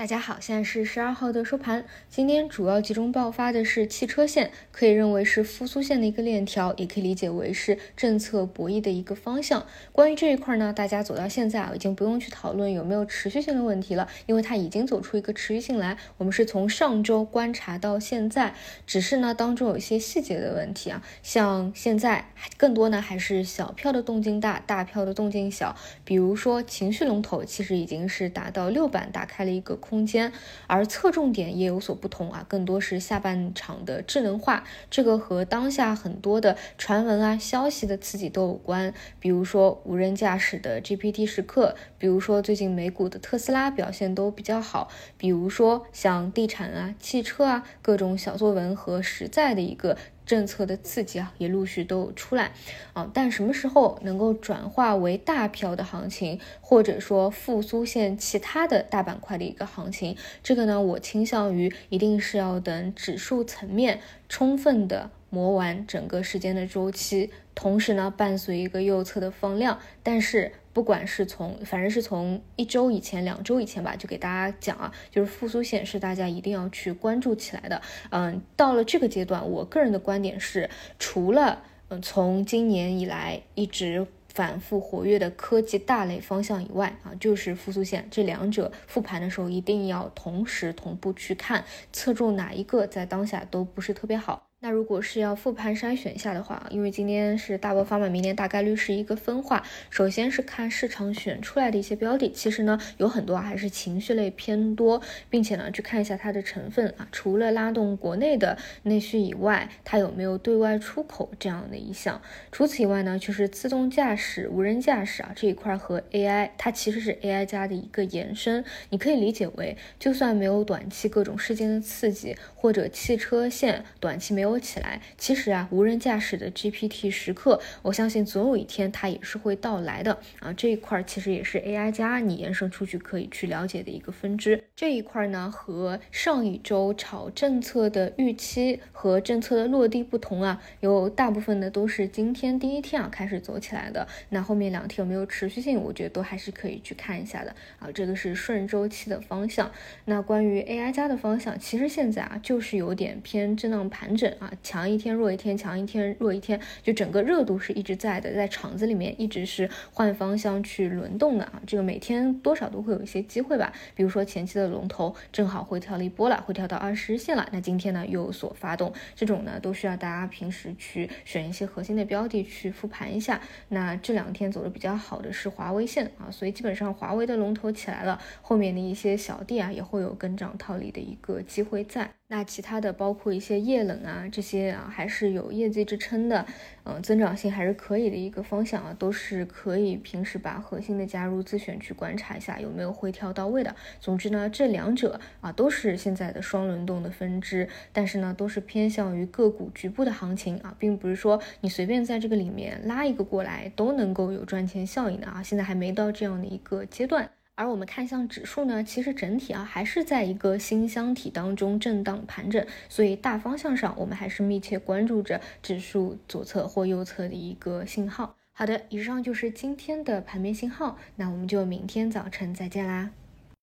大家好，现在是十二号的收盘。今天主要集中爆发的是汽车线，可以认为是复苏线的一个链条，也可以理解为是政策博弈的一个方向。关于这一块呢，大家走到现在啊，已经不用去讨论有没有持续性的问题了，因为它已经走出一个持续性来。我们是从上周观察到现在，只是呢当中有一些细节的问题啊，像现在更多呢还是小票的动静大，大票的动静小。比如说情绪龙头其实已经是达到六板，打开了一个。空间，而侧重点也有所不同啊，更多是下半场的智能化，这个和当下很多的传闻啊、消息的刺激都有关。比如说无人驾驶的 GPT 时刻，比如说最近美股的特斯拉表现都比较好，比如说像地产啊、汽车啊各种小作文和实在的一个。政策的刺激啊，也陆续都有出来。啊，但什么时候能够转化为大票的行情，或者说复苏线其他的大板块的一个行情，这个呢，我倾向于一定是要等指数层面充分的磨完整个时间的周期，同时呢，伴随一个右侧的放量，但是。不管是从，反正是从一周以前、两周以前吧，就给大家讲啊，就是复苏线是大家一定要去关注起来的。嗯，到了这个阶段，我个人的观点是，除了嗯从今年以来一直反复活跃的科技大类方向以外啊，就是复苏线这两者复盘的时候一定要同时同步去看，侧重哪一个在当下都不是特别好。那如果是要复盘筛选一下的话，因为今天是大爆发嘛，明天大概率是一个分化。首先是看市场选出来的一些标的，其实呢有很多还是情绪类偏多，并且呢去看一下它的成分啊，除了拉动国内的内需以外，它有没有对外出口这样的一项。除此以外呢，就是自动驾驶、无人驾驶啊这一块和 AI，它其实是 AI 加的一个延伸。你可以理解为，就算没有短期各种事件的刺激，或者汽车线短期没有。多起来，其实啊，无人驾驶的 GPT 时刻，我相信总有一天它也是会到来的啊。这一块其实也是 AI 加你延伸出去可以去了解的一个分支。这一块呢，和上一周炒政策的预期和政策的落地不同啊，有大部分的都是今天第一天啊开始走起来的。那后面两天有没有持续性，我觉得都还是可以去看一下的啊。这个是顺周期的方向。那关于 AI 加的方向，其实现在啊就是有点偏震荡盘整。啊，强一天弱一天，强一天弱一天，就整个热度是一直在的，在场子里面一直是换方向去轮动的啊。这个每天多少都会有一些机会吧，比如说前期的龙头正好回调了一波了，回调到二十日线了，那今天呢又有所发动，这种呢都需要大家平时去选一些核心的标的去复盘一下。那这两天走的比较好的是华为线啊，所以基本上华为的龙头起来了，后面的一些小弟啊也会有跟涨套利的一个机会在。那其他的包括一些液冷啊，这些啊还是有业绩支撑的，嗯，增长性还是可以的一个方向啊，都是可以平时把核心的加入自选去观察一下有没有回调到位的。总之呢，这两者啊都是现在的双轮动的分支，但是呢都是偏向于个股局部的行情啊，并不是说你随便在这个里面拉一个过来都能够有赚钱效应的啊，现在还没到这样的一个阶段。而我们看向指数呢，其实整体啊还是在一个新箱体当中震荡盘整，所以大方向上我们还是密切关注着指数左侧或右侧的一个信号。好的，以上就是今天的盘面信号，那我们就明天早晨再见啦。